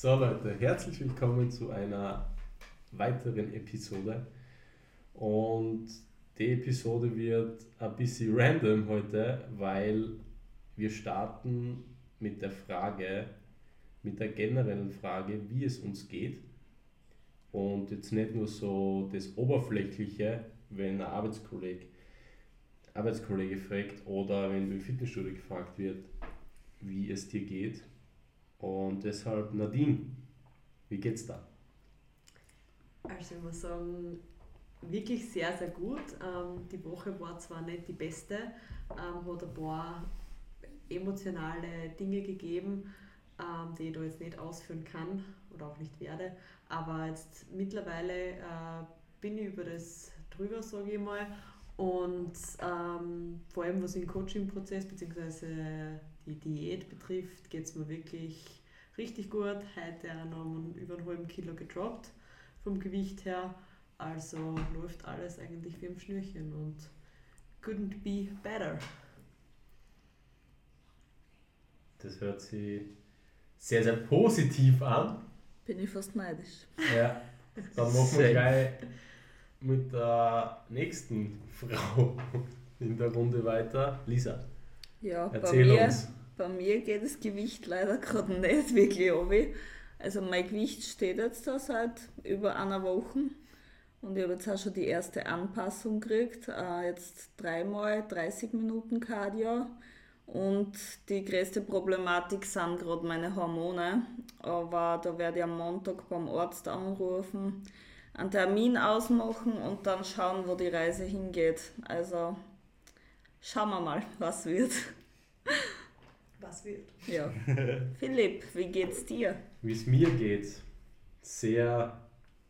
So Leute, herzlich willkommen zu einer weiteren Episode. Und die Episode wird ein bisschen random heute, weil wir starten mit der Frage, mit der generellen Frage, wie es uns geht. Und jetzt nicht nur so das Oberflächliche, wenn ein Arbeitskollege, Arbeitskollege fragt oder wenn du im Fitnessstudio gefragt wird, wie es dir geht, und deshalb, Nadine, wie geht's da? Also ich muss sagen, wirklich sehr, sehr gut. Ähm, die Woche war zwar nicht die beste, ähm, hat ein paar emotionale Dinge gegeben, ähm, die ich da jetzt nicht ausführen kann oder auch nicht werde. Aber jetzt mittlerweile äh, bin ich über das drüber, sage ich mal. Und ähm, vor allem was den Coaching-Prozess bzw die Diät betrifft, geht es mir wirklich richtig gut. Heute auch noch über einen halben Kilo gedroppt vom Gewicht her. Also läuft alles eigentlich wie im Schnürchen und couldn't be better. Das hört sich sehr, sehr positiv an. Bin ich fast neidisch. Ja, dann machen wir gleich mit der nächsten Frau in der Runde weiter. Lisa. Ja, Erzähl bei mir, uns. Bei mir geht das Gewicht leider gerade nicht wirklich ab. Also mein Gewicht steht jetzt da seit über einer Woche und ich habe jetzt auch schon die erste Anpassung gekriegt. Äh, jetzt dreimal 30 Minuten Cardio und die größte Problematik sind gerade meine Hormone. Aber da werde ich am Montag beim Arzt anrufen, einen Termin ausmachen und dann schauen, wo die Reise hingeht. Also Schauen wir mal, was wird. Was wird? Ja. Philipp, wie geht's dir? Wie es mir geht? Sehr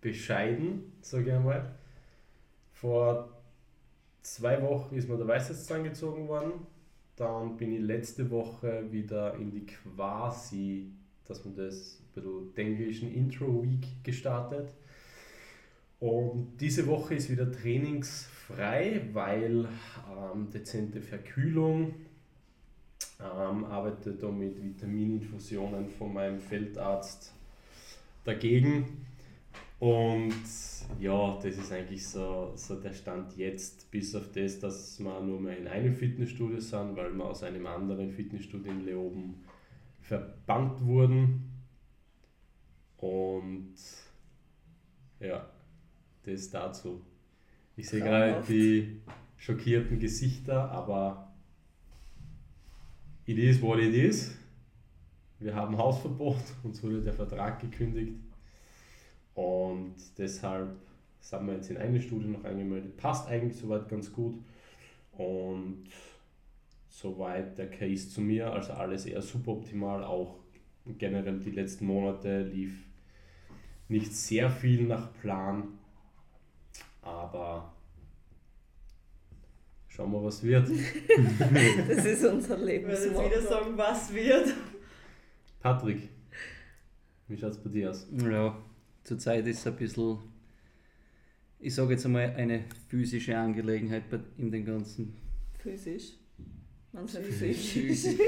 bescheiden, sage ich einmal. Vor zwei Wochen ist mir der Weisheitszahn gezogen worden. Dann bin ich letzte Woche wieder in die quasi, dass man das ein bisschen englischen Intro Week gestartet. Und diese Woche ist wieder trainingsfrei, weil ähm, dezente Verkühlung, ähm, arbeite da mit Vitamininfusionen von meinem Feldarzt dagegen. Und ja, das ist eigentlich so, so der Stand jetzt, bis auf das, dass wir nur mehr in einem Fitnessstudio sind, weil wir aus einem anderen Fitnessstudio in Leoben verbannt wurden. Und ja, das dazu. Ich sehe gerade die schockierten Gesichter, aber it is what it is. Wir haben Hausverbot, uns wurde der Vertrag gekündigt und deshalb sind wir jetzt in eine Studie noch angemeldet. Passt eigentlich soweit ganz gut und soweit der Case zu mir, also alles eher suboptimal, auch generell die letzten Monate lief nicht sehr viel nach Plan, aber schauen wir, was wird. das ist unser Leben. Ich würde jetzt wieder sagen, was wird. Patrick, wie schaut es bei dir aus? Ja, zurzeit ist es ein bisschen, ich sage jetzt einmal, eine physische Angelegenheit in den ganzen. Physisch? Manchmal physisch. physisch.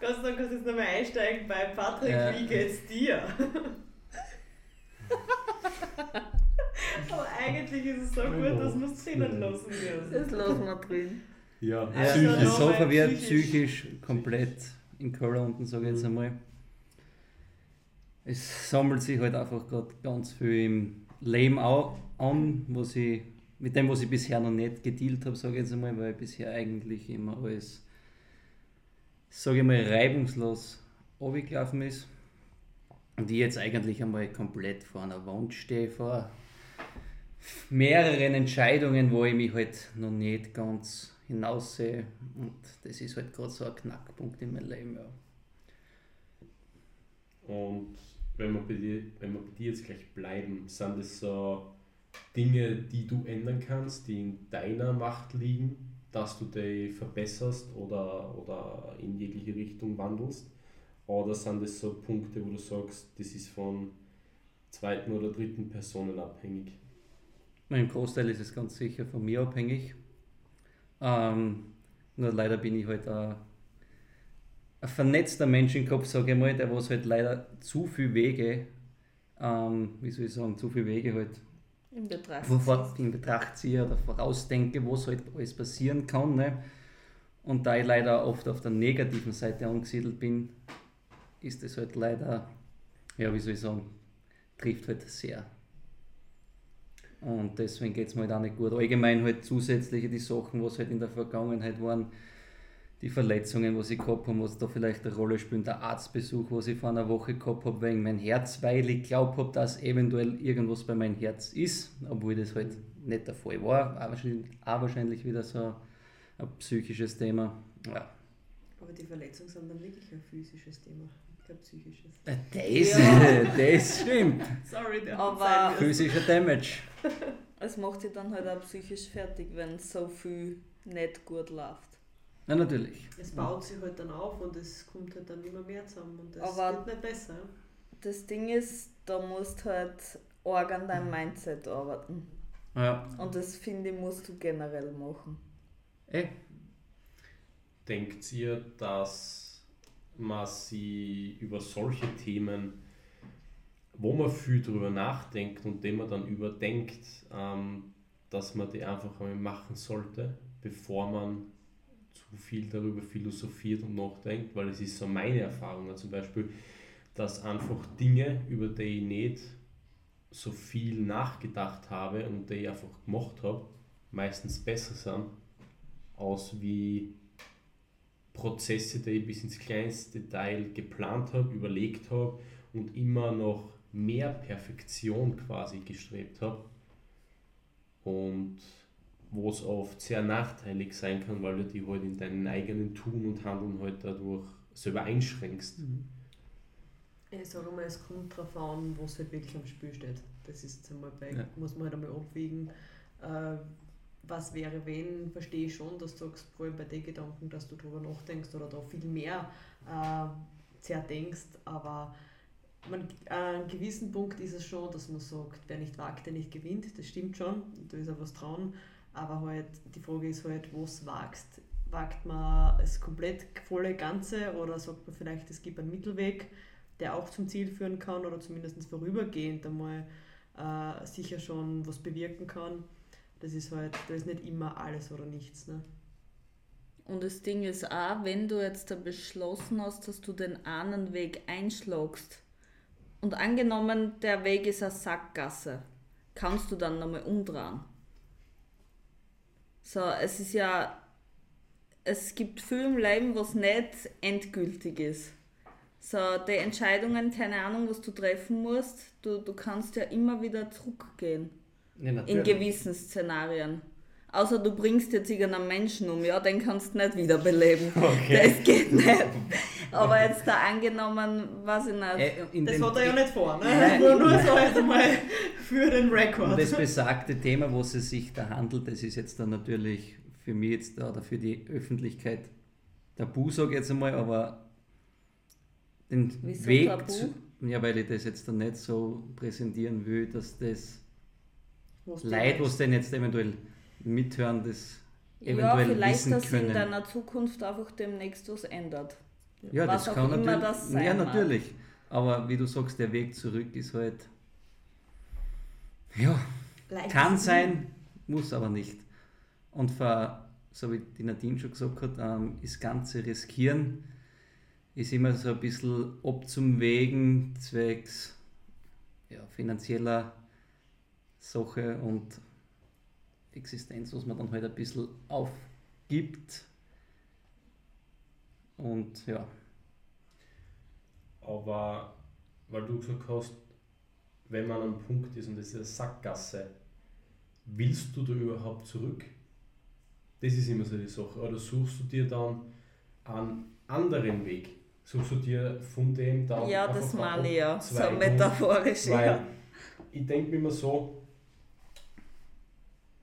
Kannst du jetzt nochmal einsteigen bei Patrick, ja. wie geht's dir? Aber eigentlich ist es so gut, dass man es drinnen lassen muss. Das lassen wir drin. Ja, also psychisch. Das Sofa wird psychisch komplett in Keller unten, sage ich jetzt mhm. einmal. Es sammelt sich halt einfach gerade ganz viel im Leben auch an, was ich, mit dem, was ich bisher noch nicht gedealt habe, sage ich jetzt einmal, weil bisher eigentlich immer alles, sage ich mal, reibungslos abgelaufen ist. Und ich jetzt eigentlich einmal komplett vor einer Wand stehe, vor mehreren Entscheidungen, wo ich mich halt noch nicht ganz hinaussehe. Und das ist halt gerade so ein Knackpunkt in meinem Leben. Ja. Und wenn wir, bei dir, wenn wir bei dir jetzt gleich bleiben, sind das so Dinge, die du ändern kannst, die in deiner Macht liegen, dass du dich verbesserst oder, oder in jegliche Richtung wandelst? Oder sind das so Punkte, wo du sagst, das ist von zweiten oder dritten Personen abhängig? Im Großteil ist es ganz sicher von mir abhängig. Ähm, nur leider bin ich halt auch ein vernetzter Mensch im Kopf, sage ich mal, der was halt leider zu viele Wege, ähm, wie soll ich sagen, zu viele Wege halt in Betracht, in Betracht ziehe oder vorausdenke, was halt alles passieren kann. Ne? Und da ich leider oft auf der negativen Seite angesiedelt bin, ist es halt leider, ja, wie soll ich sagen, trifft halt sehr. Und deswegen geht es mir halt auch nicht gut. Allgemein halt zusätzliche die Sachen, was halt in der Vergangenheit waren, die Verletzungen, was ich gehabt habe, was da vielleicht eine Rolle spielt, der Arztbesuch, was ich vor einer Woche gehabt habe wegen mein Herz, weil ich glaubt habe, dass eventuell irgendwas bei meinem Herz ist, obwohl das halt nicht der Fall war. Auch wahrscheinlich, wahrscheinlich wieder so ein psychisches Thema. Ja. Aber die Verletzungen sind dann wirklich ein physisches Thema, kein psychisches. Äh, das, ja. das stimmt. Sorry, der Aber physischer Damage. Es macht sich dann halt auch psychisch fertig, wenn so viel nicht gut läuft. Ja, natürlich. Es baut sich halt dann auf und es kommt halt dann immer mehr zusammen und das Aber wird nicht besser. Das Ding ist, da musst halt arg an deinem Mindset arbeiten. Ja. Und das finde ich, musst du generell machen. Eh. Denkt ihr, dass man sie über solche Themen, wo man viel drüber nachdenkt und dem man dann überdenkt, ähm, dass man die einfach einmal machen sollte, bevor man zu viel darüber philosophiert und nachdenkt, weil es ist so meine Erfahrung. Zum Beispiel, dass einfach Dinge, über die ich nicht so viel nachgedacht habe und die ich einfach gemacht habe, meistens besser sind, aus wie Prozesse, die ich bis ins kleinste Detail geplant habe, überlegt habe und immer noch mehr Perfektion quasi gestrebt habe. Und wo es oft sehr nachteilig sein kann, weil du die halt in deinen eigenen Tun und Handeln halt dadurch selber einschränkst. Mhm. Ich sage mal, es kommt darauf an, was halt wirklich am Spiel steht. Das ist einmal bei, ja. muss man halt einmal abwägen, äh, was wäre, wenn, verstehe ich schon, dass du sagst, vor allem bei den Gedanken, dass du darüber nachdenkst oder da viel mehr äh, zerdenkst, aber man, an einem gewissen Punkt ist es schon, dass man sagt, wer nicht wagt, der nicht gewinnt, das stimmt schon, da ist auch was dran, aber halt die Frage ist halt, was wagst. Wagt man das komplett volle Ganze oder sagt man vielleicht, es gibt einen Mittelweg, der auch zum Ziel führen kann oder zumindest vorübergehend einmal äh, sicher schon was bewirken kann. Das ist halt, da ist nicht immer alles oder nichts. Ne? Und das Ding ist auch, wenn du jetzt da beschlossen hast, dass du den einen Weg einschlagst und angenommen, der Weg ist eine Sackgasse, kannst du dann nochmal umdrehen. So, es ist ja, es gibt viel im Leben, was nicht endgültig ist. So, die Entscheidungen, keine Ahnung, was du treffen musst, du, du kannst ja immer wieder zurückgehen. Ja, in gewissen Szenarien. Außer du bringst jetzt irgendeinen Menschen um, ja, den kannst du nicht wiederbeleben. Okay. Das geht nicht. Aber jetzt da angenommen, was ich nicht. Äh, das hat er ja nicht vor, ne? Nein, nur, nur so jetzt mal für den Rekord. Und das besagte Thema, wo es sich da handelt, das ist jetzt dann natürlich für mich jetzt oder für die Öffentlichkeit tabu, sage ich jetzt einmal, aber den Wieso Weg tabu? zu. Ja, weil ich das jetzt dann nicht so präsentieren will, dass das Leid, was denn jetzt eventuell mithören, das eventuell ja, vielleicht, wissen dass können. in deiner Zukunft einfach demnächst was ändert. Ja, was das kann natürlich. Das ja, natürlich. Mag. Aber wie du sagst, der Weg zurück ist halt. Ja, Leicht kann sein, muss aber nicht. Und für, so wie die Nadine schon gesagt hat, ähm, das ganze Riskieren ist immer so ein bisschen abzuwägen zwecks ja, finanzieller Sache und Existenz, was man dann halt ein bisschen aufgibt. Und ja. Aber weil du gesagt hast, wenn man an einem Punkt ist und das ist eine Sackgasse, willst du da überhaupt zurück? Das ist immer so die Sache. Oder suchst du dir dann einen anderen Weg? Suchst du dir von dem dann. Ja, das meine ich ja. So metaphorisch. Weil ja. ich denke mir immer so,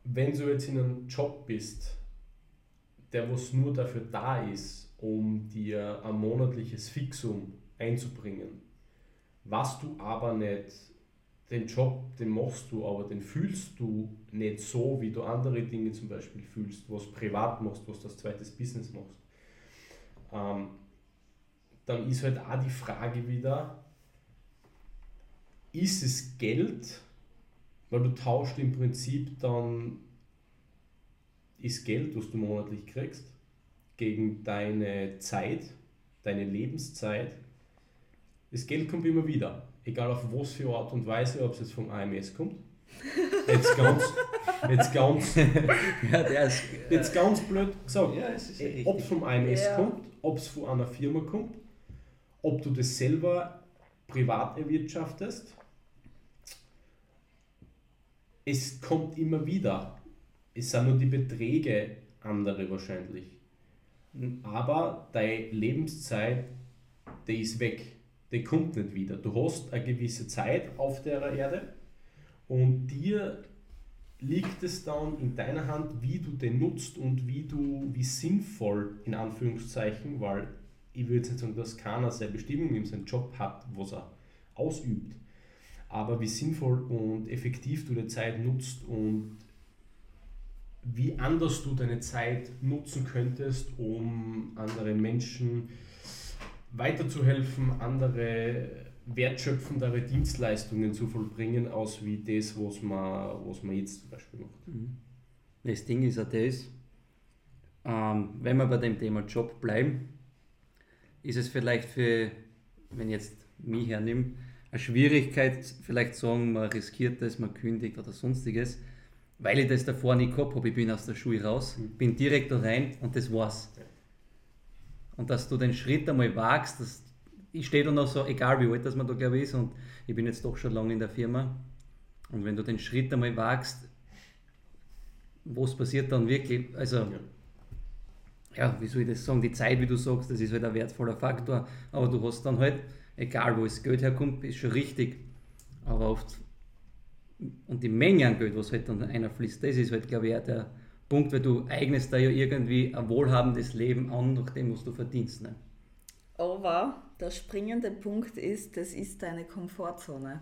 wenn du jetzt in einem Job bist, der was nur dafür da ist, um dir ein monatliches Fixum einzubringen, was du aber nicht, den Job, den machst du, aber den fühlst du nicht so, wie du andere Dinge zum Beispiel fühlst, was privat machst, was du als zweites Business machst. Ähm, dann ist halt auch die Frage wieder, ist es Geld, weil du tauscht im Prinzip dann ist Geld, was du monatlich kriegst, gegen deine Zeit, deine Lebenszeit. Das Geld kommt immer wieder, egal auf was für Art und Weise, ob es jetzt vom AMS kommt. Jetzt ganz, jetzt ganz, ja, der ist, jetzt ganz blöd gesagt, ja, ob es vom AMS ja. kommt, ob es von einer Firma kommt, ob du das selber privat erwirtschaftest. Es kommt immer wieder. Es sind nur die Beträge andere wahrscheinlich. Aber deine Lebenszeit, die ist weg. Die kommt nicht wieder. Du hast eine gewisse Zeit auf der Erde und dir liegt es dann in deiner Hand, wie du den nutzt und wie du, wie sinnvoll, in Anführungszeichen, weil ich würde jetzt sagen, dass keiner seine Bestimmung in seinem Job hat, was er ausübt. Aber wie sinnvoll und effektiv du die Zeit nutzt und wie anders du deine Zeit nutzen könntest, um anderen Menschen weiterzuhelfen, andere wertschöpfendere Dienstleistungen zu vollbringen, als wie das, was man, was man jetzt zum Beispiel macht. Mhm. Das Ding ist ja das, ähm, wenn wir bei dem Thema Job bleiben, ist es vielleicht für, wenn ich jetzt mich hernehme, eine Schwierigkeit, vielleicht sagen, man riskiert das, man kündigt oder sonstiges, weil ich das davor nicht gehabt habe. Ich bin aus der Schule raus, mhm. bin direkt da rein und das war's. Und dass du den Schritt einmal wagst, dass ich stehe da noch so, egal wie alt das man da glaube ich ist, und ich bin jetzt doch schon lange in der Firma. Und wenn du den Schritt einmal wagst, was passiert dann wirklich? Also, ja. ja, wie soll ich das sagen? Die Zeit, wie du sagst, das ist halt ein wertvoller Faktor. Aber du hast dann halt, egal wo das Geld herkommt, ist schon richtig. Aber oft, und die Menge an Geld, was halt dann einer fließt, das ist halt, glaube ich, auch der Punkt, weil du eignest da ja irgendwie ein wohlhabendes Leben an, nach dem, was du verdienst. Ne? Aber der springende Punkt ist, das ist deine Komfortzone.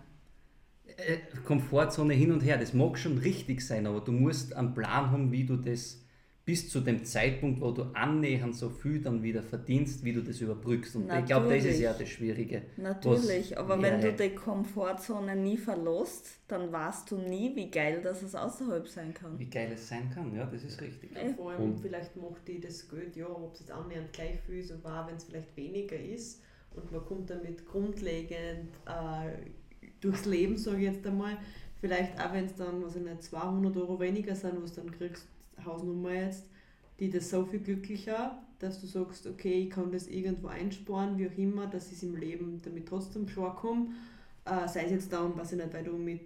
Äh, Komfortzone hin und her, das mag schon richtig sein, aber du musst einen Plan haben, wie du das bis zu dem Zeitpunkt, wo du annähernd so viel dann wieder verdienst, wie du das überbrückst. Und Natürlich. ich glaube, das ist ja das Schwierige. Natürlich, aber wenn du die Komfortzone nie verlässt, dann weißt du nie, wie geil das es außerhalb sein kann. Wie geil es sein kann, ja, das ist richtig. Ja, vor allem, und vielleicht macht die das Geld, ja, ob es jetzt annähernd gleich viel ist, aber wenn es vielleicht weniger ist und man kommt damit grundlegend äh, durchs Leben, sage ich jetzt einmal, vielleicht auch wenn es dann, was ich nicht, 200 Euro weniger sind, was du dann kriegst, Hausnummer jetzt, die das so viel glücklicher, dass du sagst, okay, ich kann das irgendwo einsparen, wie auch immer, dass ich im Leben damit trotzdem klarkomme. Äh, sei es jetzt darum, weiß ich nicht, weil du mit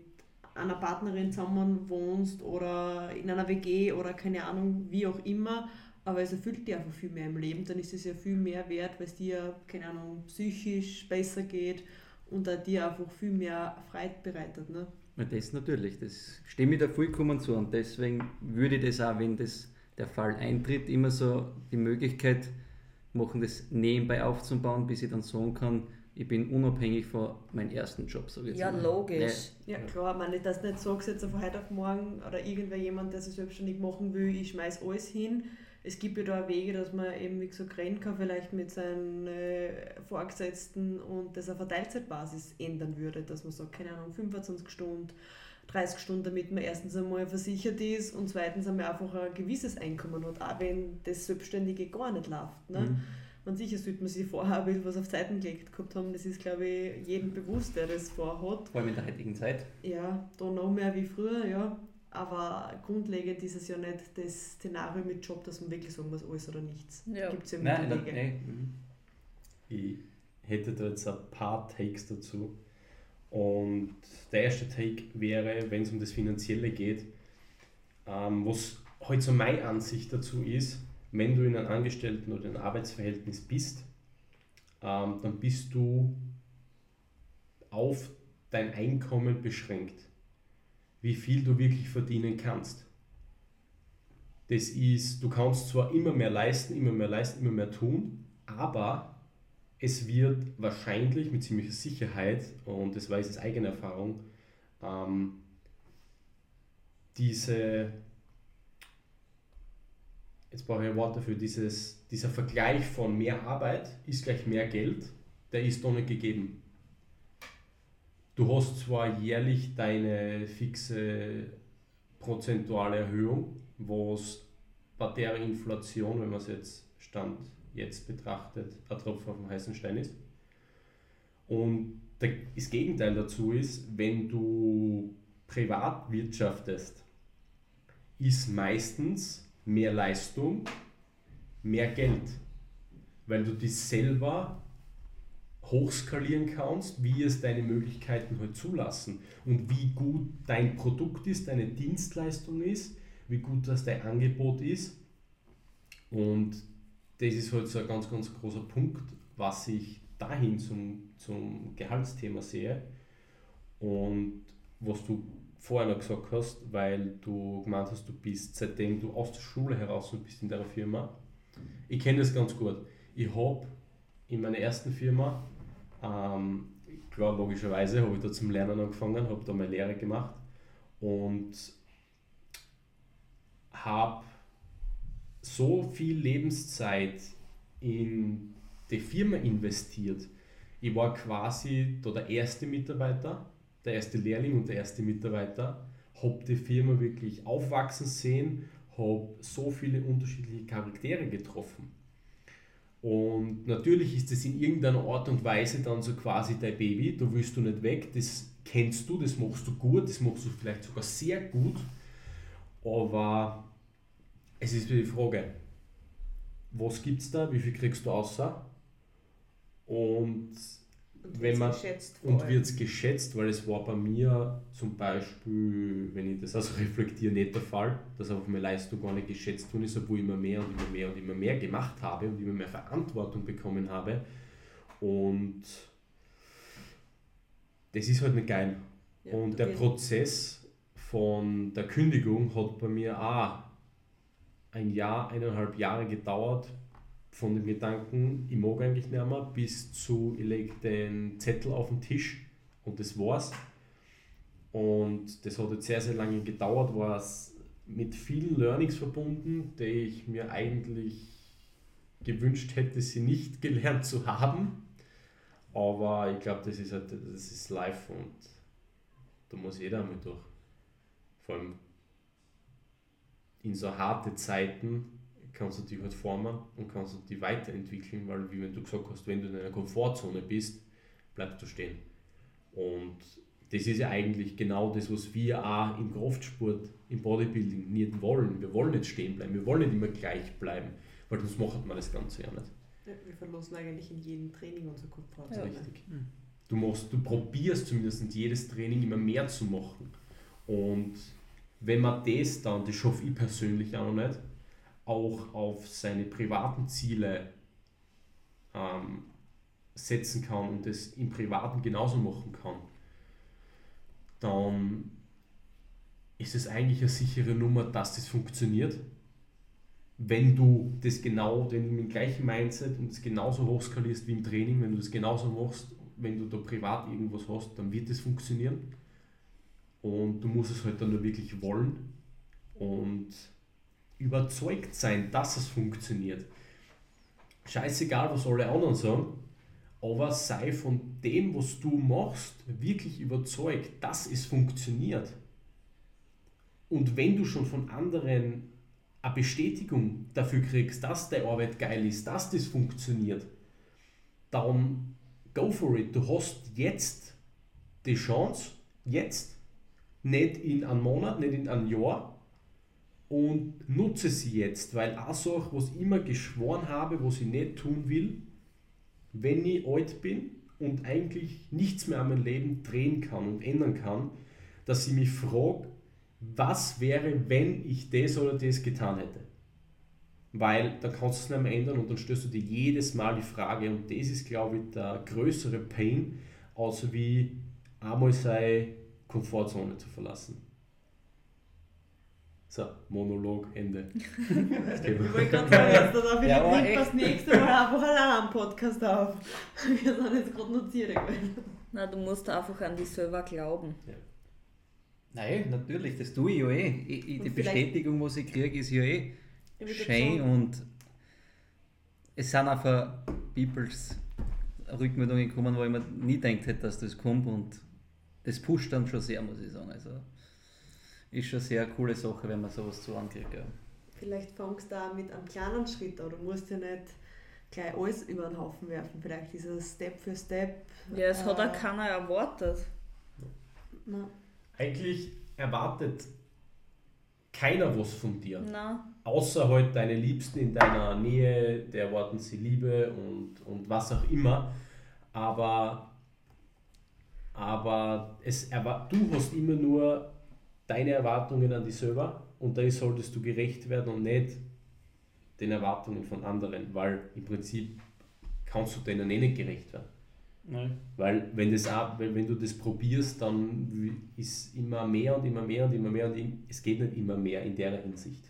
einer Partnerin zusammen wohnst oder in einer WG oder keine Ahnung, wie auch immer, aber es erfüllt dir einfach viel mehr im Leben, dann ist es ja viel mehr wert, weil es dir, keine Ahnung, psychisch besser geht und dir einfach viel mehr Freude bereitet. Ne? Das natürlich, das stimme ich da vollkommen zu und deswegen würde ich das auch, wenn das der Fall eintritt, immer so die Möglichkeit machen, das nebenbei aufzubauen, bis ich dann sagen kann, ich bin unabhängig von meinem ersten Job. Sag ich ja, mal. logisch. Ja, klar, ich meine, dass du nicht sagst, jetzt von heute auf morgen oder irgendwer jemand, der sich selbstständig machen will, ich schmeiß alles hin, es gibt ja da Wege, dass man eben, wie gesagt, rennen kann, vielleicht mit seinen äh, Vorgesetzten und das auf einer Teilzeitbasis ändern würde, dass man sagt, keine Ahnung, 25 Stunden, 30 Stunden, damit man erstens einmal versichert ist und zweitens einmal einfach ein gewisses Einkommen hat, auch wenn das Selbstständige gar nicht läuft. Ne? Mhm. Man sicher sollte man sich vorher ein was auf Seiten gelegt gehabt haben, das ist, glaube ich, jedem bewusst, der das vorhat. Vor allem in der heutigen Zeit. Ja, da noch mehr wie früher, ja. Aber grundlegend ist es ja nicht das Szenario mit Job, dass man wirklich sagen muss, alles oder nichts. Ja. Gibt es ja nein, nein, nein. Mhm. Ich hätte da jetzt ein paar Takes dazu. Und der erste Take wäre, wenn es um das Finanzielle geht, ähm, was halt so meine Ansicht dazu ist, wenn du in einem Angestellten- oder einem Arbeitsverhältnis bist, ähm, dann bist du auf dein Einkommen beschränkt wie viel du wirklich verdienen kannst. Das ist, du kannst zwar immer mehr leisten, immer mehr leisten, immer mehr tun, aber es wird wahrscheinlich mit ziemlicher Sicherheit, und das weiß ich aus eigener Erfahrung, ähm, diese, jetzt brauche ich ein Wort dafür, dieses, dieser Vergleich von mehr Arbeit ist gleich mehr Geld, der ist doch nicht gegeben. Du hast zwar jährlich deine fixe prozentuale Erhöhung, was bei der Inflation, wenn man es jetzt Stand jetzt betrachtet, ein Tropfen auf dem heißen Stein ist. Und das Gegenteil dazu ist, wenn du privat wirtschaftest, ist meistens mehr Leistung, mehr Geld, weil du dich selber hochskalieren kannst, wie es deine Möglichkeiten halt zulassen und wie gut dein Produkt ist, deine Dienstleistung ist, wie gut das dein Angebot ist. Und das ist halt so ein ganz, ganz großer Punkt, was ich dahin zum, zum Gehaltsthema sehe. Und was du vorher noch gesagt hast, weil du gemeint hast, du bist seitdem du aus der Schule heraus bist in der Firma. Ich kenne das ganz gut. Ich habe in meiner ersten Firma, ähm, klar, logischerweise habe ich da zum Lernen angefangen, habe da meine Lehre gemacht und habe so viel Lebenszeit in die Firma investiert. Ich war quasi da der erste Mitarbeiter, der erste Lehrling und der erste Mitarbeiter, habe die Firma wirklich aufwachsen sehen, habe so viele unterschiedliche Charaktere getroffen. Und natürlich ist es in irgendeiner Art und Weise dann so quasi dein Baby, da willst du nicht weg, das kennst du, das machst du gut, das machst du vielleicht sogar sehr gut, aber es ist die Frage, was gibt es da, wie viel kriegst du außer? Und und wenn man und wird es geschätzt, weil es war bei mir zum Beispiel, wenn ich das also reflektiere, nicht der Fall, dass einfach meine Leistung gar nicht geschätzt worden ist, obwohl ich immer mehr und immer mehr und immer mehr gemacht habe und immer mehr Verantwortung bekommen habe. Und das ist halt nicht geil. Ja, und der Prozess von der Kündigung hat bei mir auch ein Jahr, eineinhalb Jahre gedauert, von dem Gedanken, ich mag eigentlich nicht mehr, bis zu, ich lege den Zettel auf den Tisch und das war's. Und das hat jetzt sehr, sehr lange gedauert, war es mit vielen Learnings verbunden, die ich mir eigentlich gewünscht hätte, sie nicht gelernt zu haben. Aber ich glaube, das ist halt, das ist live und da muss jeder einmal durch. Vor allem in so harte Zeiten kannst du dich halt formen und kannst du dich weiterentwickeln, weil wie wenn du gesagt hast, wenn du in einer Komfortzone bist, bleibst du stehen. Und das ist ja eigentlich genau das, was wir auch im Kraftsport, im Bodybuilding nicht wollen. Wir wollen nicht stehen bleiben, wir wollen nicht immer gleich bleiben, weil sonst macht man das Ganze ja nicht. Ja, wir verlassen eigentlich in jedem Training unsere Komfortzone. Ja. Richtig. Hm. Du, machst, du probierst zumindest jedes Training immer mehr zu machen. Und wenn man das dann, das schaffe ich persönlich auch noch nicht, auch auf seine privaten Ziele ähm, setzen kann und es im Privaten genauso machen kann, dann ist es eigentlich eine sichere Nummer, dass das funktioniert. Wenn du das genau, wenn du mit dem gleichen Mindset und es genauso hochskalierst wie im Training, wenn du das genauso machst, wenn du da privat irgendwas hast, dann wird es funktionieren. Und du musst es halt dann nur wirklich wollen. Und überzeugt sein, dass es funktioniert. Scheißegal, was alle anderen sagen, aber sei von dem, was du machst, wirklich überzeugt, dass es funktioniert. Und wenn du schon von anderen eine Bestätigung dafür kriegst, dass deine Arbeit geil ist, dass das funktioniert, dann go for it. Du hast jetzt die Chance, jetzt, nicht in einem Monat, nicht in einem Jahr, und nutze sie jetzt, weil auch so, was ich immer geschworen habe, was ich nicht tun will, wenn ich alt bin und eigentlich nichts mehr an meinem Leben drehen kann und ändern kann, dass ich mich frage, was wäre, wenn ich das oder das getan hätte. Weil dann kannst du es nicht mehr ändern und dann stößt du dir jedes Mal die Frage und das ist, glaube ich, der größere Pain, außer wie einmal seine Komfortzone zu verlassen. So, Monolog, Ende. ich wollte gerade sagen, jetzt darf ich ja, nicht das nächste Mal einfach allein einen Podcast auf. Wir sind jetzt gerade notiert Na, du musst einfach an dich selber glauben. Ja. Nein, natürlich, das tue ich ja eh. Ich, ich, die Bestätigung, was ich kriege, ist ja eh, schön und es sind einfach Peoples Rückmeldungen gekommen, wo ich mir nie gedacht hätte, dass das kommt und das pusht dann schon sehr, muss ich sagen. Also ist schon eine sehr coole Sache, wenn man sowas zu ankriegt. Ja. Vielleicht fangst du da mit einem kleinen Schritt an. Du musst ja nicht gleich alles über den Haufen werfen. Vielleicht dieser Step für Step. Ja, es äh, hat auch keiner erwartet. Na. Eigentlich erwartet keiner was von dir. Na. Außer halt deine Liebsten in deiner Nähe, der erwarten sie Liebe und, und was auch immer. Aber, aber es, du hast immer nur deine Erwartungen an dich selber und da solltest du gerecht werden und nicht den Erwartungen von anderen, weil im Prinzip kannst du denen eh nicht gerecht werden. Nein. Weil wenn, das auch, wenn, du das probierst, dann ist immer mehr und immer mehr und immer mehr und es geht nicht immer mehr in der Hinsicht.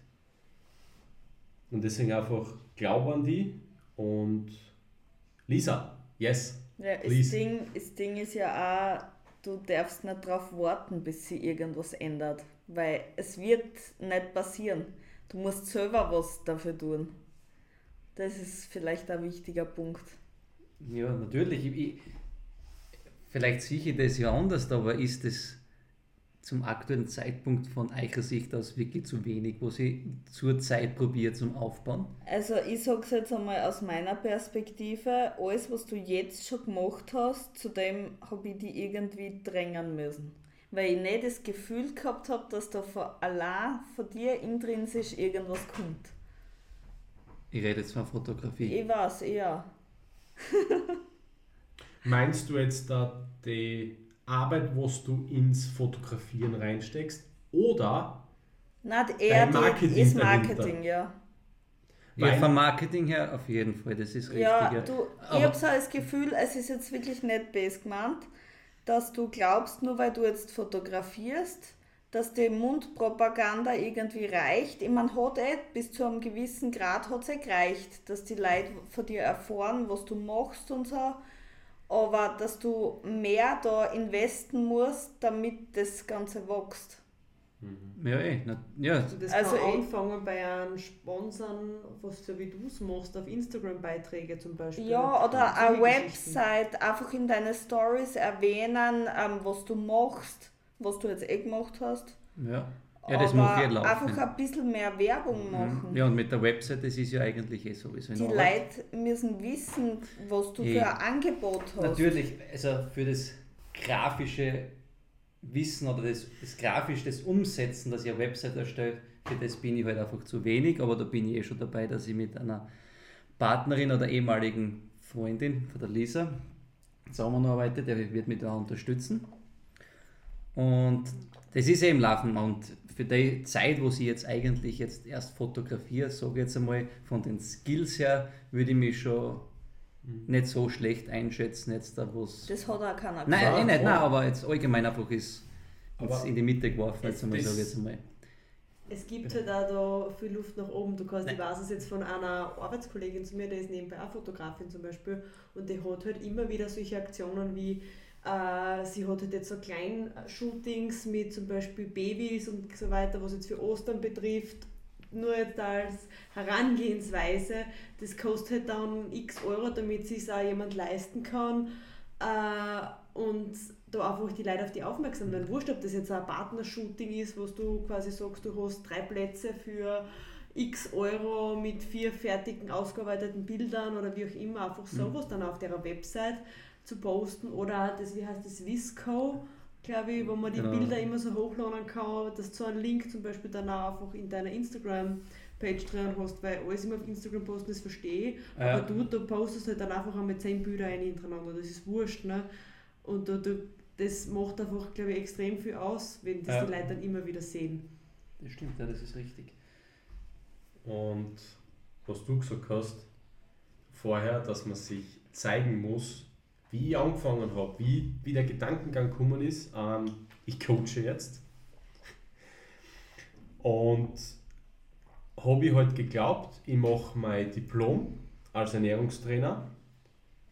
Und deswegen einfach glaub an die und Lisa, yes. Ja, das Ding, das Ding ist ja auch, du darfst nicht darauf warten, bis sich irgendwas ändert, weil es wird nicht passieren. Du musst selber was dafür tun. Das ist vielleicht ein wichtiger Punkt. Ja, natürlich. Ich, vielleicht sehe ich das ja anders, aber ist es zum aktuellen Zeitpunkt von eurer Sicht aus wirklich zu wenig, was ich zurzeit probiere zum Aufbauen? Also ich sage es jetzt einmal aus meiner Perspektive, alles was du jetzt schon gemacht hast, zu dem habe ich die irgendwie drängen müssen. Weil ich nicht das Gefühl gehabt habe, dass da von allein von dir intrinsisch irgendwas kommt. Ich rede jetzt von Fotografie. Ich weiß, ja. Meinst du jetzt da die Arbeit, was du ins Fotografieren reinsteckst, oder Nein, eher Marketing die, ist Marketing, ja. Ja, vom Marketing her auf jeden Fall, das ist richtig. Ja, du, ich habe so das Gefühl, es ist jetzt wirklich nicht best gemeint, dass du glaubst, nur weil du jetzt fotografierst, dass die Mundpropaganda irgendwie reicht. Ich meine, hat eh, bis zu einem gewissen Grad hat es eh gereicht, dass die Leute von dir erfahren, was du machst und so. Aber dass du mehr da investen musst, damit das Ganze wächst. Mhm. Ja, eh. Na, ja. Also das also kann anfangen bei einem Sponsern, was so wie du es machst, auf Instagram-Beiträge zum Beispiel. Ja, oder eine Website, einfach in deine Stories erwähnen, ähm, was du machst was du jetzt eh gemacht hast. Ja. Ja, das mache ich Einfach ein bisschen mehr Werbung mhm. machen. Ja, und mit der Website, das ist ja eigentlich eh sowieso Die Leute müssen wissen, was du hey. für ein Angebot hast. Natürlich, also für das grafische Wissen oder das, das grafisch das Umsetzen, das ich eine Website erstellt, für das bin ich halt einfach zu wenig, aber da bin ich eh schon dabei, dass ich mit einer Partnerin oder ehemaligen Freundin von der Lisa zusammenarbeite, der wird mich da unterstützen. Und das ist eben Laufen. Und für die Zeit, wo ich jetzt eigentlich jetzt erst fotografiere, sage ich jetzt einmal, von den Skills her, würde ich mich schon mhm. nicht so schlecht einschätzen. Jetzt da, wo's das hat auch keiner gesagt. Nein, eh nicht, nein, aber jetzt allgemein einfach ist in die Mitte geworfen, jetzt einmal, sage ich jetzt einmal. Es gibt halt auch da viel Luft nach oben. Du kannst, ich weiß es jetzt von einer Arbeitskollegin zu mir, die ist nebenbei auch Fotografin zum Beispiel, und die hat halt immer wieder solche Aktionen wie sie hat halt jetzt so Kleinshootings mit zum Beispiel Babys und so weiter, was jetzt für Ostern betrifft. Nur jetzt als Herangehensweise, das kostet halt dann x Euro, damit sich es auch jemand leisten kann. Äh, und da einfach die Leute auf die aufmerksam werden. Wurscht, ob das jetzt ein Partnershooting ist, was du quasi sagst, du hast drei Plätze für x Euro mit vier fertigen, ausgearbeiteten Bildern oder wie auch immer, einfach sowas mhm. dann auf der Website zu posten oder das, wie heißt das, Visco, glaube ich, wo man die genau. Bilder immer so hochladen kann, dass du einen Link zum Beispiel dann auch einfach in deiner Instagram Page drin hast, weil alles immer auf Instagram posten, das verstehe ich, ja. aber du, du postest halt dann einfach auch mit 10 Bilder ein hintereinander, das ist wurscht, ne? Und du, du, das macht einfach, glaube ich, extrem viel aus, wenn das ja. die Leute dann immer wieder sehen. Das stimmt, ja, das ist richtig. Und was du gesagt hast, vorher, dass man sich zeigen muss, wie ich angefangen habe, wie, wie der Gedankengang gekommen ist. Ähm, ich coache jetzt. Und habe ich halt geglaubt, ich mache mein Diplom als Ernährungstrainer,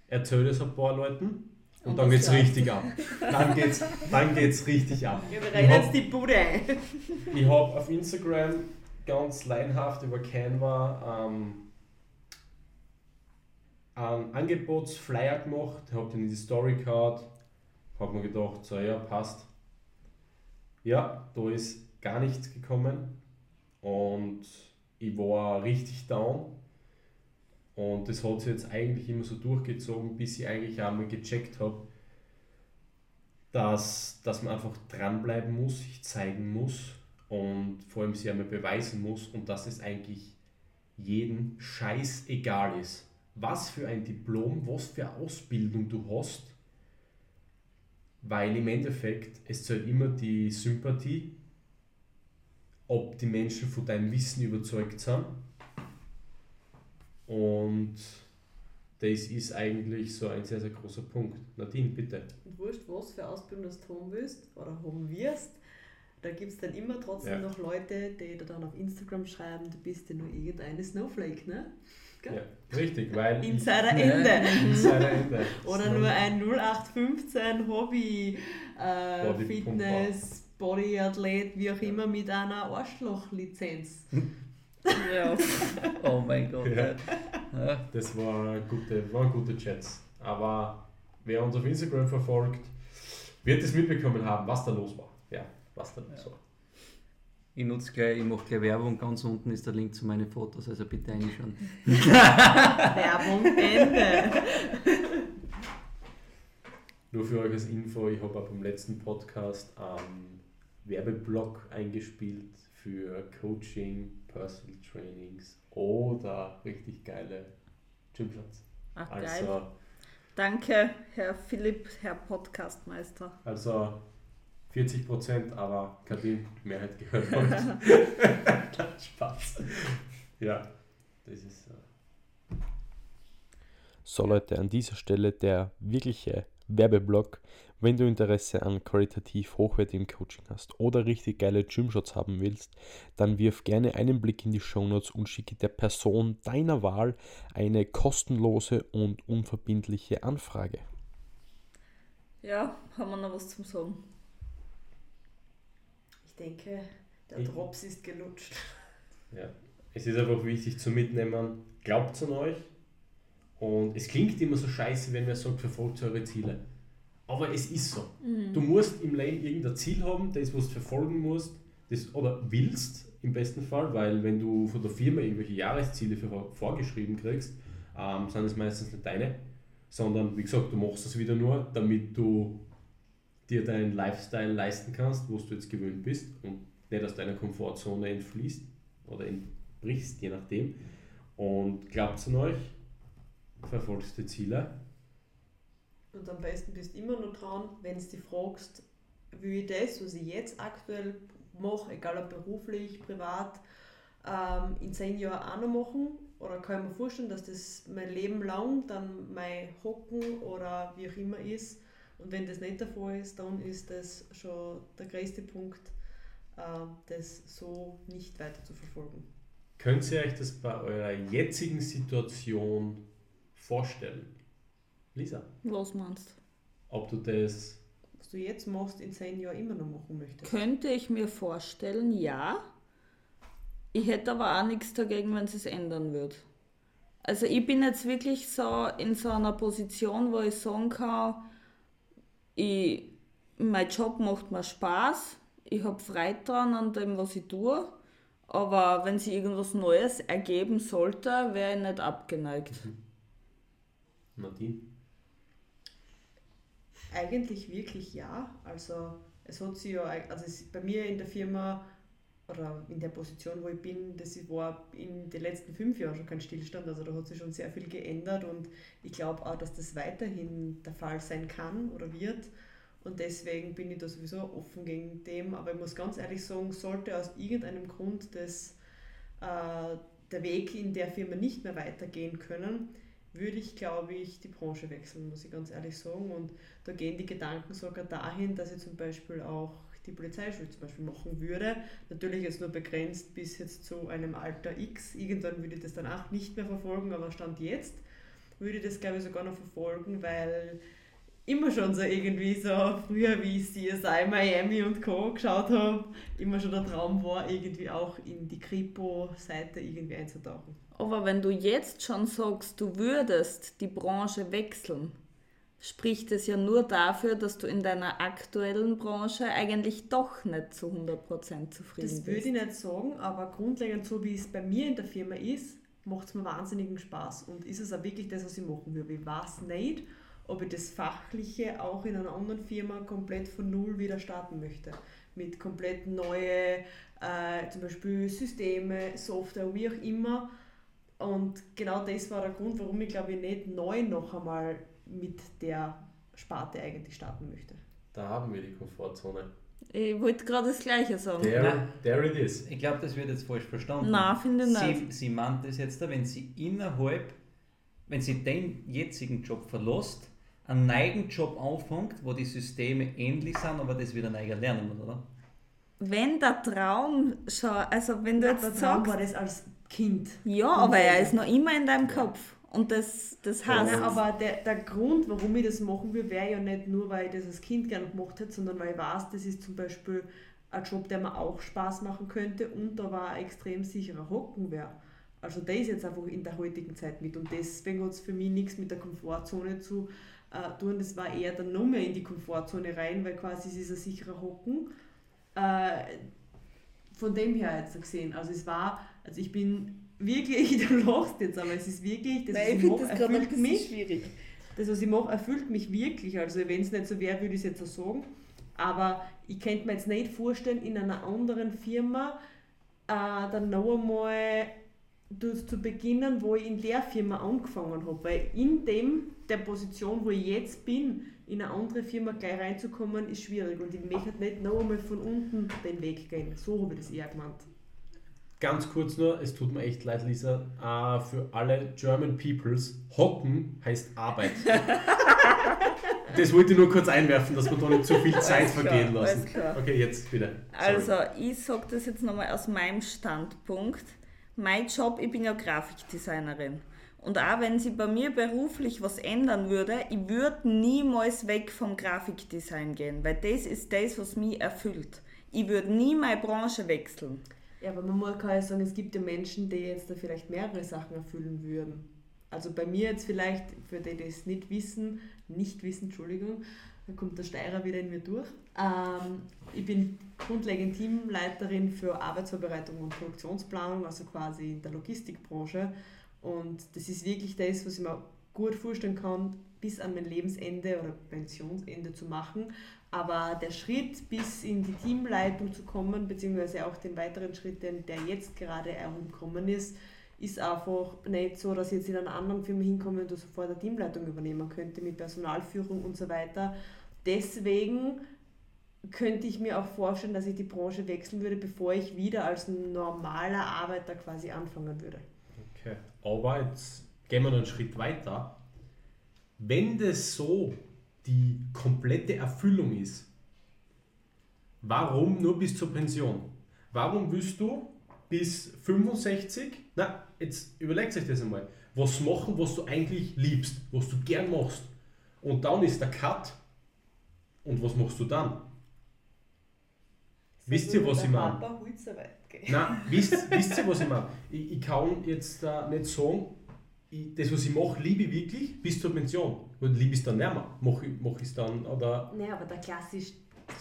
erzähle es ein paar Leuten und, und dann geht es richtig ab. Dann geht es dann geht's richtig ab. Wir rennen jetzt die Bude. Ich habe auf Instagram ganz leinhaft über Canva ähm, einen Angebotsflyer gemacht, habe den in die Story gehauen, habe mir gedacht, so ja, passt. Ja, da ist gar nichts gekommen und ich war richtig down. Und das hat sich jetzt eigentlich immer so durchgezogen, bis ich eigentlich einmal gecheckt habe, dass, dass man einfach dranbleiben muss, sich zeigen muss und vor allem sich einmal beweisen muss und dass es eigentlich jeden Scheiß egal ist. Was für ein Diplom, was für eine Ausbildung du hast, weil im Endeffekt es zählt immer die Sympathie, ob die Menschen von deinem Wissen überzeugt sind und das ist eigentlich so ein sehr, sehr großer Punkt. Nadine, bitte. Und wurscht, was für Ausbildung du haben willst oder haben wirst, da gibt es dann immer trotzdem ja. noch Leute, die da dann auf Instagram schreiben, du bist ja nur irgendeine Snowflake, ne? Ja, richtig, weil. Insider Ende. Insider Ende. Oder nur ein 0815 Hobby, äh, Body Fitness, Bodyathlet, wie auch immer, mit einer Arschloch-Lizenz. ja. Oh mein Gott. Ja. Ja. Das war gute, waren gute Chats. Aber wer uns auf Instagram verfolgt, wird es mitbekommen haben, was da los war. Ja, was da los war. Ich nutze gleich, ich mache gleich Werbung. Ganz unten ist der Link zu meinen Fotos, also bitte reinschauen. Werbung Ende. Nur für euch als Info, ich habe auch beim letzten Podcast einen Werbeblock eingespielt für Coaching, Personal Trainings oder richtig geile Gymshots. Ach, also, geil. Danke, Herr Philipp, Herr Podcastmeister. Also 40 Prozent, aber Kadin Mehrheit gehört hat. Spaß. Ja, das ist. Äh so, Leute, an dieser Stelle der wirkliche Werbeblock. Wenn du Interesse an qualitativ hochwertigem Coaching hast oder richtig geile Gymshots haben willst, dann wirf gerne einen Blick in die Shownotes und schicke der Person deiner Wahl eine kostenlose und unverbindliche Anfrage. Ja, haben wir noch was zum Sagen? Denke, der ich, Drops ist gelutscht. Ja, es ist einfach wichtig zu mitnehmen, glaubt an euch. Und es klingt immer so scheiße, wenn man sagt, verfolgt eure Ziele. Aber es ist so. Mhm. Du musst im Leben irgendein Ziel haben, das was du verfolgen musst, das, oder willst im besten Fall, weil wenn du von der Firma irgendwelche Jahresziele für, vorgeschrieben kriegst, ähm, sind es meistens nicht deine, sondern wie gesagt, du machst das wieder nur, damit du dir deinen Lifestyle leisten kannst, wo du jetzt gewöhnt bist und nicht aus deiner Komfortzone entfließt oder entbrichst, je nachdem. Und glaubt an euch, verfolgst die Ziele. Und am besten bist du immer noch dran, wenn du dich fragst, wie ich das, was ich jetzt aktuell mache, egal ob beruflich, privat, ähm, in zehn Jahren auch noch machen? Oder kann ich mir vorstellen, dass das mein Leben lang dann mein Hocken oder wie auch immer ist? Und wenn das nicht der Fall ist, dann ist das schon der größte Punkt, äh, das so nicht weiter zu verfolgen. Könnt ihr euch das bei eurer jetzigen Situation vorstellen? Lisa? Was meinst du? Ob du das. Was du jetzt machst, in zehn Jahren immer noch machen möchtest? Könnte ich mir vorstellen, ja. Ich hätte aber auch nichts dagegen, wenn es ändern würde. Also ich bin jetzt wirklich so in so einer Position, wo ich sagen kann, ich, mein Job macht mir Spaß, ich habe Freude dran an dem, was ich tue, aber wenn sich irgendwas Neues ergeben sollte, wäre ich nicht abgeneigt. Mhm. Nadine? Eigentlich wirklich ja. Also es hat sich ja, also bei mir in der Firma oder in der Position, wo ich bin, das war in den letzten fünf Jahren schon kein Stillstand. Also da hat sich schon sehr viel geändert und ich glaube auch, dass das weiterhin der Fall sein kann oder wird. Und deswegen bin ich da sowieso offen gegen dem. Aber ich muss ganz ehrlich sagen, sollte aus irgendeinem Grund das, äh, der Weg in der Firma nicht mehr weitergehen können, würde ich, glaube ich, die Branche wechseln, muss ich ganz ehrlich sagen. Und da gehen die Gedanken sogar dahin, dass ich zum Beispiel auch die Polizeischule zum Beispiel machen würde. Natürlich jetzt nur begrenzt bis jetzt zu einem Alter X. Irgendwann würde ich das dann auch nicht mehr verfolgen, aber Stand jetzt würde ich das glaube ich sogar noch verfolgen, weil immer schon so irgendwie so, früher wie CSI Miami und Co. geschaut habe, immer schon der Traum war, irgendwie auch in die Kripo-Seite irgendwie einzutauchen. Aber wenn du jetzt schon sagst, du würdest die Branche wechseln, spricht es ja nur dafür, dass du in deiner aktuellen Branche eigentlich doch nicht zu 100% zufrieden das bist. Das würde ich nicht sagen, aber grundlegend so wie es bei mir in der Firma ist, macht es mir wahnsinnigen Spaß. Und ist es auch wirklich das, was ich machen würde? Ich weiß nicht, ob ich das Fachliche auch in einer anderen Firma komplett von Null wieder starten möchte. Mit komplett neue, äh, zum Beispiel Systeme, Software, wie auch immer. Und genau das war der Grund, warum ich glaube ich nicht neu noch einmal mit der Sparte eigentlich starten möchte. Da haben wir die Komfortzone. Ich wollte gerade das Gleiche sagen. There, there it is. Ich glaube, das wird jetzt falsch verstanden. Nein, finde ich nicht. Sie, sie meint das jetzt, wenn sie innerhalb, wenn sie den jetzigen Job verlässt, einen neuen Job anfängt, wo die Systeme ähnlich sind, aber das wieder neu lernen muss, oder? Wenn der Traum schon, also wenn du ja, jetzt der Traum sagst, war das als Kind. Ja, aber er ist noch immer in deinem Kopf. Und das, das heißt. Ja, aber der, der Grund, warum ich das machen will, wäre ja nicht nur, weil ich das als Kind gerne gemacht hätte, sondern weil ich weiß, das ist zum Beispiel ein Job, der mir auch Spaß machen könnte und da war ein extrem sicherer Hocken wäre. Also das ist jetzt einfach in der heutigen Zeit mit und deswegen hat es für mich nichts mit der Komfortzone zu äh, tun. Das war eher dann noch mehr in die Komfortzone rein, weil quasi es ist ein sicherer Hocken. Äh, von dem her jetzt gesehen. Also es war, also ich bin wirklich, du lachst jetzt, aber es ist wirklich, das, Nein, was ich ich mache, das erfüllt mich. schwierig. Das, was ich mache, erfüllt mich wirklich. Also wenn es nicht so wäre, würde ich es jetzt so sagen. Aber ich könnte mir jetzt nicht vorstellen, in einer anderen Firma äh, dann noch einmal zu beginnen, wo ich in der Firma angefangen habe. Weil in dem, der Position, wo ich jetzt bin, in eine andere Firma gleich reinzukommen, ist schwierig. Und ich möchte nicht noch einmal von unten den Weg gehen. So habe ich das eher gemeint. Ganz kurz nur, es tut mir echt leid, Lisa, uh, für alle German Peoples, Hocken heißt Arbeit. das wollte ich nur kurz einwerfen, dass wir da nicht zu viel Zeit klar, vergehen lassen. Okay, jetzt bitte. Sorry. Also, ich sage das jetzt nochmal aus meinem Standpunkt. Mein Job, ich bin ja Grafikdesignerin. Und auch wenn sich bei mir beruflich was ändern würde, ich würde niemals weg vom Grafikdesign gehen, weil das ist das, was mich erfüllt. Ich würde nie meine Branche wechseln. Ja, aber man kann ja sagen, es gibt ja Menschen, die jetzt da vielleicht mehrere Sachen erfüllen würden. Also bei mir jetzt vielleicht, für die, die es nicht wissen, nicht wissen, Entschuldigung, da kommt der Steirer wieder in mir durch. Ähm, ich bin grundlegend Teamleiterin für Arbeitsvorbereitung und Produktionsplanung, also quasi in der Logistikbranche. Und das ist wirklich das, was ich mir gut vorstellen kann, bis an mein Lebensende oder Pensionsende zu machen. Aber der Schritt, bis in die Teamleitung zu kommen, beziehungsweise auch den weiteren Schritt, der jetzt gerade herumgekommen ist, ist einfach nicht so, dass ich jetzt in einer anderen Firma hinkomme und sofort eine Teamleitung übernehmen könnte mit Personalführung und so weiter. Deswegen könnte ich mir auch vorstellen, dass ich die Branche wechseln würde, bevor ich wieder als normaler Arbeiter quasi anfangen würde. Okay, aber jetzt gehen wir noch einen Schritt weiter. Wenn das so die komplette Erfüllung ist, warum nur bis zur Pension? Warum willst du bis 65, na, jetzt überlegt euch das einmal, was machen, was du eigentlich liebst, was du gern machst. Und dann ist der Cut. Und was machst du dann? Wisst ihr, was ich meine? Nein, wisst, wisst ihr, was ich meine? Ich, ich kann jetzt äh, nicht sagen, ich, das, was ich mache, liebe ich wirklich bis zur Pension. Und liebe ich es dann nicht mehr. Mache ich es dann, oder... Nein, aber der Klassisch,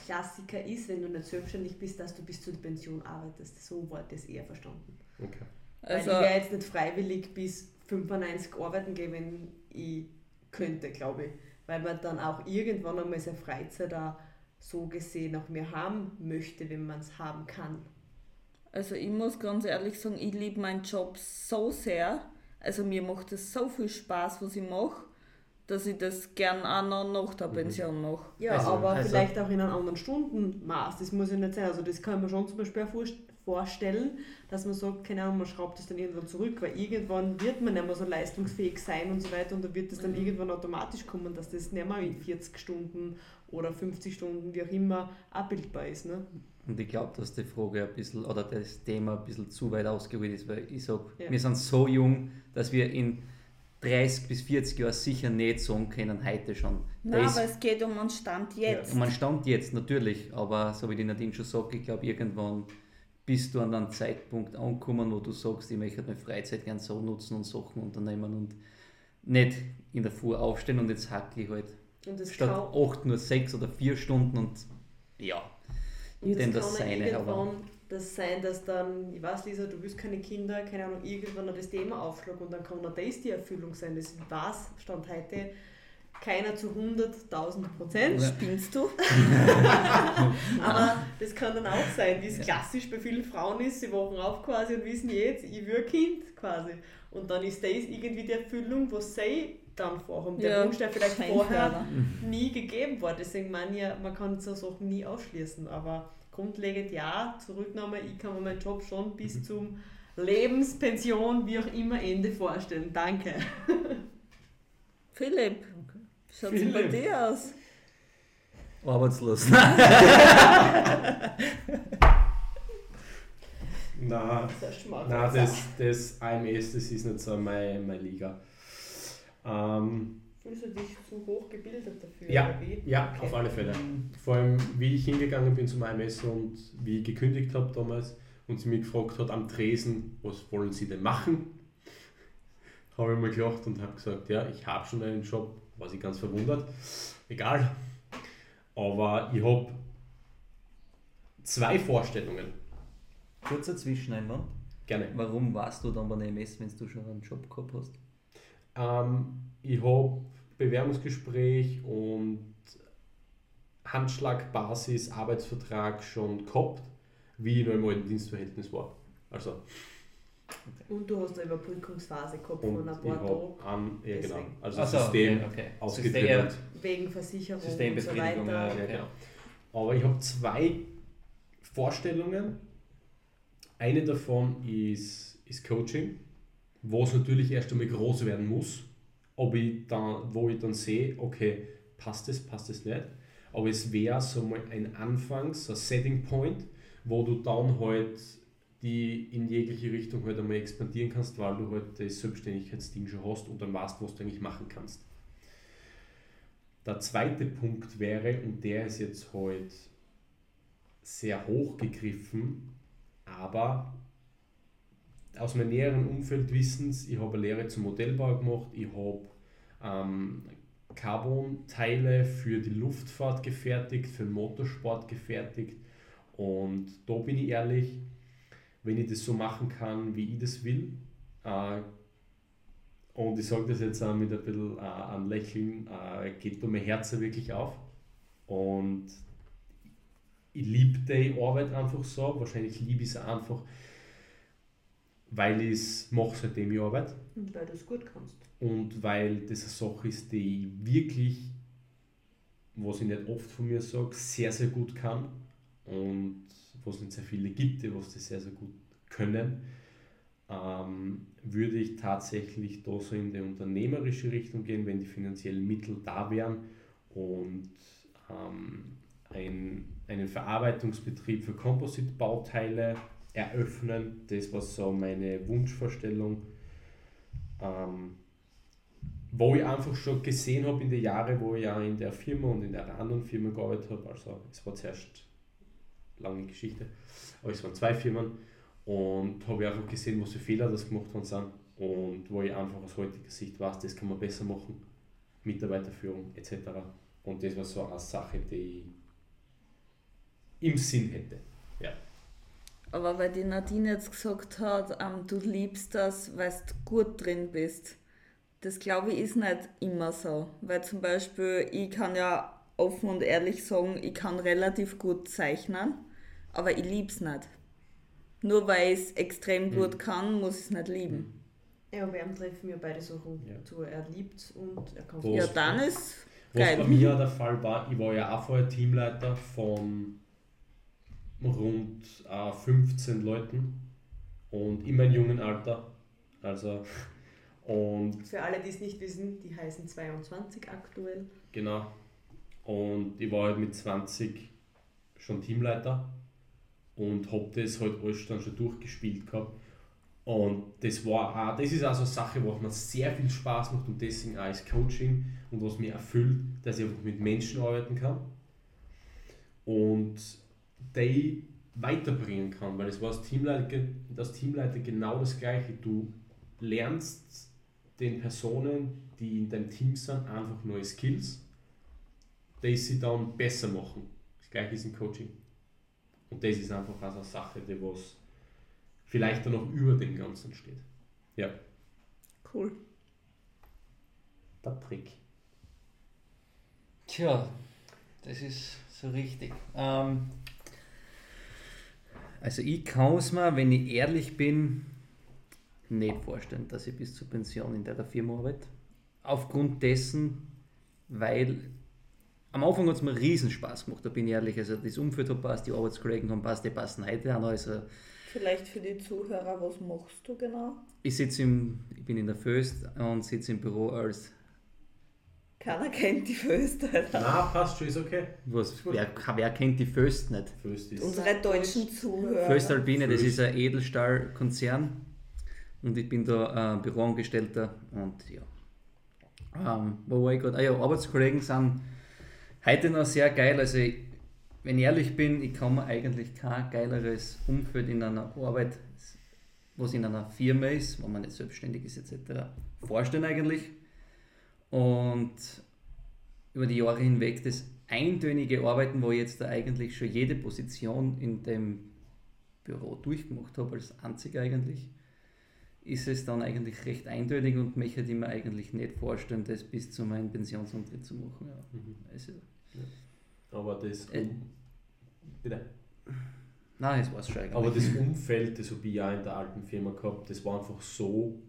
Klassiker ist, wenn du nicht selbstständig bist, dass du bis zur Pension arbeitest. So war das eher verstanden. Okay. Also, Weil ich werde jetzt nicht freiwillig bis 95 arbeiten gehen, wenn ich könnte, glaube ich. Weil man dann auch irgendwann einmal seine Freizeit auch so gesehen auch mehr haben möchte, wenn man es haben kann. Also ich muss ganz ehrlich sagen, ich liebe meinen Job so sehr, also mir macht es so viel Spaß, was ich mache, dass ich das gern auch noch nach der mhm. Pension mache. Ja, also, aber also vielleicht auch in einem anderen Stundenmaß. Das muss ja nicht sein. Also das kann man schon zum Beispiel vorstellen, dass man sagt, keine Ahnung, man schraubt das dann irgendwann zurück, weil irgendwann wird man nicht mehr so leistungsfähig sein und so weiter und da wird es dann mhm. irgendwann automatisch kommen, dass das nicht mehr in 40 Stunden oder 50 Stunden, wie auch immer, abbildbar ist. Ne? Und ich glaube, dass die Frage ein bisschen oder das Thema ein bisschen zu weit ausgeholt ist, weil ich sage, ja. wir sind so jung, dass wir in 30 bis 40 Jahren sicher nicht sagen können, heute schon. Nein, aber es geht um einen Stand jetzt. Ja, um einen Stand jetzt, natürlich. Aber so wie die Nadine schon sagt, ich glaube, irgendwann bist du an einem Zeitpunkt angekommen, wo du sagst, ich möchte meine Freizeit gerne so nutzen und Sachen unternehmen und nicht in der Früh aufstehen und jetzt hacke ich halt statt 8 nur 6 oder 4 Stunden und ja, und das, das seine. Irgendwann das sein, dass dann, ich weiß Lisa, du willst keine Kinder, keine Ahnung, irgendwann noch das Thema aufschlag und dann kann noch das die Erfüllung sein. Das weiß Stand heute keiner zu 100.000 Prozent. Spinnst du? Aber das kann dann auch sein, wie es klassisch bei vielen Frauen ist, sie wachen auf quasi und wissen jetzt, ich will ein Kind quasi. Und dann ist das irgendwie die Erfüllung, was sie dann vorhaben. Der ja, Wunsch, der vielleicht vorher nie gegeben war. Deswegen meine ich, man kann so Sachen nie ausschließen. Aber grundlegend ja, zurücknahme, ich kann mir meinen Job schon bis mhm. zum Lebenspension, wie auch immer, Ende vorstellen. Danke. Philipp, schaut es bei dir aus? Arbeitslos. Nein, das, das, das AMS, das ist nicht so meine, meine Liga. Ähm, Fühlst du dich zu hoch gebildet dafür? Ja, ja okay. auf alle Fälle. Vor allem, wie ich hingegangen bin zum AMS und wie ich gekündigt habe damals und sie mich gefragt hat am Tresen, was wollen Sie denn machen? habe ich mir gelacht und habe gesagt, ja, ich habe schon einen Job, war ich ganz verwundert. Egal. Aber ich habe zwei Vorstellungen. Kurzer Zwischeneinwand. Gerne. Warum warst du dann bei der MS, wenn du schon einen Job gehabt hast? Ähm, ich habe Bewerbungsgespräch und Handschlagbasis, Arbeitsvertrag schon gehabt, wie ich noch im alten Dienstverhältnis war. Also. Und du hast eine Überbrückungsphase gehabt von ein paar Tagen. ja, genau. Also Ach System okay, okay. Wegen Versicherung und so weiter. Ja, ja, genau. Aber ich habe zwei Vorstellungen. Eine davon ist, ist Coaching wo es natürlich erst einmal groß werden muss, ob ich dann, wo ich dann sehe, okay, passt es, passt es nicht. Aber es wäre so mal ein Anfang, so ein Setting Point, wo du dann halt die in jegliche Richtung halt einmal expandieren kannst, weil du halt das Selbstständigkeitsding schon hast und dann weißt, was du eigentlich machen kannst. Der zweite Punkt wäre, und der ist jetzt halt sehr hoch gegriffen, aber aus meinem näheren Umfeld wissen ich habe eine Lehre zum Modellbau gemacht, ich habe ähm, Carbon-Teile für die Luftfahrt gefertigt, für den Motorsport gefertigt und da bin ich ehrlich, wenn ich das so machen kann, wie ich das will, äh, und ich sage das jetzt auch mit ein bisschen äh, ein Lächeln, äh, geht da mein Herz wirklich auf. Und ich liebe die Arbeit einfach so. Wahrscheinlich liebe ich es einfach, weil ich es mache, seitdem ich arbeite. Und weil du es gut kannst. Und weil das eine Sache ist, die ich wirklich, was ich nicht oft von mir sage, sehr, sehr gut kann. Und was nicht sehr viele gibt, die was das sehr, sehr gut können, ähm, würde ich tatsächlich da so in die unternehmerische Richtung gehen, wenn die finanziellen Mittel da wären und ähm, ein, einen Verarbeitungsbetrieb für Composite-Bauteile eröffnen. Das war so meine Wunschvorstellung. Ähm, wo ich einfach schon gesehen habe in den Jahren, wo ich ja in der Firma und in der anderen Firma gearbeitet habe. Also es war zuerst lange Geschichte, aber es waren zwei Firmen und habe ich einfach gesehen, was für Fehler das gemacht worden sind und wo ich einfach aus heutiger Sicht weiß, das kann man besser machen, Mitarbeiterführung etc. Und das war so eine Sache, die ich im Sinn hätte. Aber weil die Nadine jetzt gesagt hat, ähm, du liebst das, weil du gut drin bist. Das glaube ich ist nicht immer so. Weil zum Beispiel, ich kann ja offen und ehrlich sagen, ich kann relativ gut zeichnen, aber ich liebe es nicht. Nur weil ich es extrem mhm. gut kann, muss ich es nicht lieben. Ja, wir treffen ja beide Sachen ja. zu. Er liebt und er kann es Ja, dann ist was geil. bei mir der Fall war, ich war ja auch vorher Teamleiter von rund äh, 15 Leuten und immer im jungen Alter. Also, und Für alle, die es nicht wissen, die heißen 22 aktuell. Genau. Und ich war halt mit 20 schon Teamleiter und habe das halt alles dann schon durchgespielt gehabt. Und das war auch, das ist also eine Sache, wo mir sehr viel Spaß macht und deswegen auch als Coaching und was mir erfüllt, dass ich einfach mit Menschen arbeiten kann und die weiterbringen kann, weil es war als Teamleiter, als Teamleiter genau das Gleiche. Du lernst den Personen, die in deinem Team sind, einfach neue Skills, die sie dann besser machen. Das Gleiche ist im Coaching. Und das ist einfach also eine Sache, die was vielleicht dann noch über dem Ganzen steht. Ja. Cool. Patrick. Tja, das ist so richtig. Ähm, also ich kann es mir, wenn ich ehrlich bin, nicht vorstellen, dass ich bis zur Pension in der Firma arbeite. Aufgrund dessen, weil am Anfang hat es mir riesen Spaß gemacht, da bin ich ehrlich. Also das Umfeld hat passt, die Arbeitskollegen haben passt, die passen heute auch noch. Also Vielleicht für die Zuhörer, was machst du genau? Ich sitze im, ich bin in der Föst und sitze im Büro als. Keiner kennt die Föst, Alter. Nein, passt schon, ist okay. Was, wer, wer kennt die Föst nicht? Föst ist. Unsere deutschen Zuhörer. Föst Alpine, das ist ein Edelstahlkonzern und ich bin da äh, Büroangestellter und ja. Ähm, wo war ich gerade? Ah ja, Arbeitskollegen sind heute noch sehr geil. Also ich, wenn ich ehrlich bin, ich kann mir eigentlich kein geileres Umfeld in einer Arbeit, was in einer Firma ist, wo man nicht selbstständig ist etc., vorstellen eigentlich. Und über die Jahre hinweg das eintönige Arbeiten, wo ich jetzt da eigentlich schon jede Position in dem Büro durchgemacht habe, als einziger eigentlich, ist es dann eigentlich recht eindeutig und mich hätte ich mir eigentlich nicht vorstellen, das bis zu meinem Pensionsantritt zu machen. Ja. Mhm. Also, ja. Aber das. Äh, bitte. Nein, das war es schon eigentlich. Aber das Umfeld, das habe ich ja in der alten Firma gehabt, das war einfach so,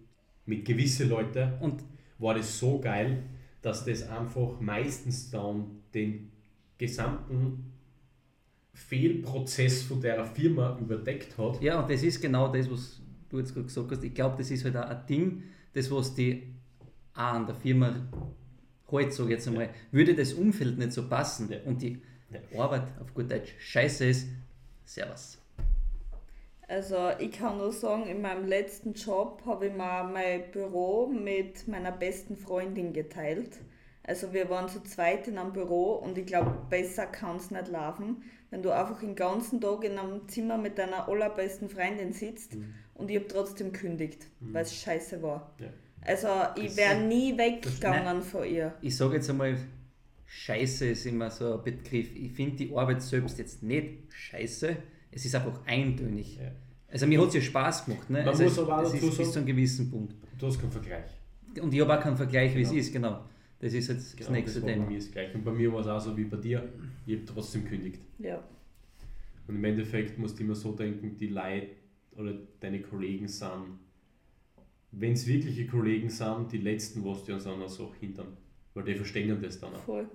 mit gewissen Leuten, und war das so geil, dass das einfach meistens dann den gesamten Fehlprozess von der Firma überdeckt hat. Ja, und das ist genau das, was du jetzt gerade gesagt hast. Ich glaube, das ist halt auch ein Ding, das, was die an der Firma heute, sage jetzt einmal, ja. würde das Umfeld nicht so passen ja. und die ja. Arbeit auf gut Deutsch scheiße ist, servus. Also ich kann nur sagen, in meinem letzten Job habe ich mir mein Büro mit meiner besten Freundin geteilt. Also wir waren zu zweit in einem Büro und ich glaube, besser kann es nicht laufen, wenn du einfach den ganzen Tag in einem Zimmer mit deiner allerbesten Freundin sitzt mhm. und ich habe trotzdem kündigt, mhm. weil es scheiße war. Ja. Also ich wäre nie weggegangen von ihr. Ich sage jetzt einmal, scheiße ist immer so ein Begriff. Ich finde die Arbeit selbst jetzt nicht scheiße, es ist einfach eintönig. Ja. Also mir hat es ja Spaß gemacht. Ne? Man also muss aber das ist sagen, bis zu einem gewissen Punkt. Du hast keinen Vergleich. Und ich habe auch keinen Vergleich, genau. wie es ist, genau. Das ist jetzt genau, das nächste das Thema. Bei mir ist gleich. Und bei mir war es auch so wie bei dir. Ich habe trotzdem gekündigt. Ja. Und im Endeffekt musst du immer so denken, die Leute oder deine Kollegen sind, wenn es wirkliche Kollegen sind, die letzten, was die uns auch so hintern. Weil die verstehen das dann auch. Voll.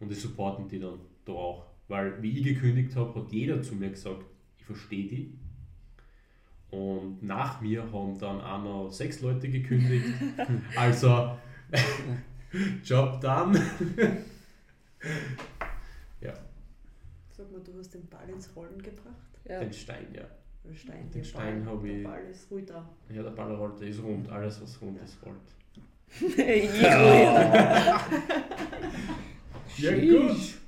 Und die supporten die dann da auch. Weil wie ich gekündigt habe, hat jeder zu mir gesagt, ich verstehe die. Und nach mir haben dann auch noch sechs Leute gekündigt. also Job done. ja. Sag mal, du hast den Ball ins Rollen gebracht? Ja. Den Stein, ja. Den Stein, den Stein habe ich. Der Ball ist ruhig da. Ja, der Ball rollt, der ist rund. Alles, was rund ist, rollt. ja, ja gut.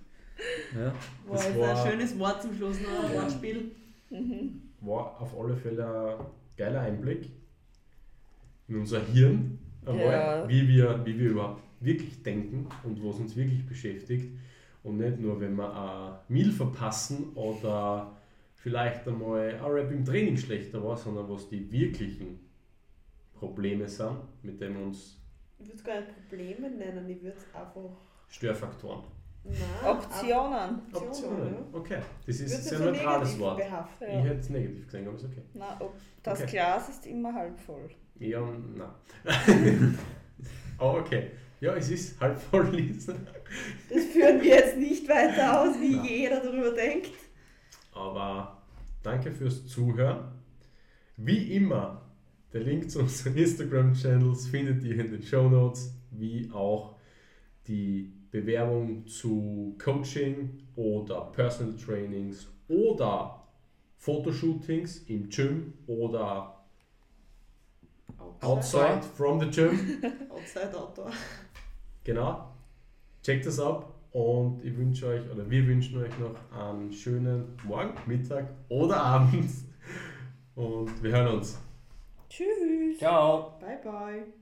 Ja. Boah, das war ein schönes Wort zum Schluss noch, ein Wortspiel. Mhm. War auf alle Fälle ein geiler Einblick in unser Hirn, ja. wie, wir, wie wir überhaupt wirklich denken und was uns wirklich beschäftigt. Und nicht nur, wenn wir ein Meal verpassen oder vielleicht einmal ein Rap im Training schlechter war, sondern was die wirklichen Probleme sind, mit denen uns. Ich würde es gar nicht Probleme nennen, ich würde es einfach. Störfaktoren. Nein, Optionen. Optionen, okay. Das ist ein sehr neutrales Wort. Behaftet, ja. Ich hätte es negativ gesehen, aber ist okay. Nein, das okay. Glas ist immer halb voll. Ja, nein. oh, okay. Ja, es ist halb voll, Lisa. Das führen wir jetzt nicht weiter aus, wie nein. jeder darüber denkt. Aber danke fürs Zuhören. Wie immer, der Link zu unseren Instagram-Channels findet ihr in den Show Notes, wie auch die Bewerbung zu Coaching oder Personal Trainings oder Fotoshootings im Gym oder outside from the gym. outside Outdoor. Genau. Checkt das ab und ich wünsche euch, oder wir wünschen euch noch einen schönen Morgen, Mittag oder Abend. Und wir hören uns. Tschüss. Ciao. Bye bye.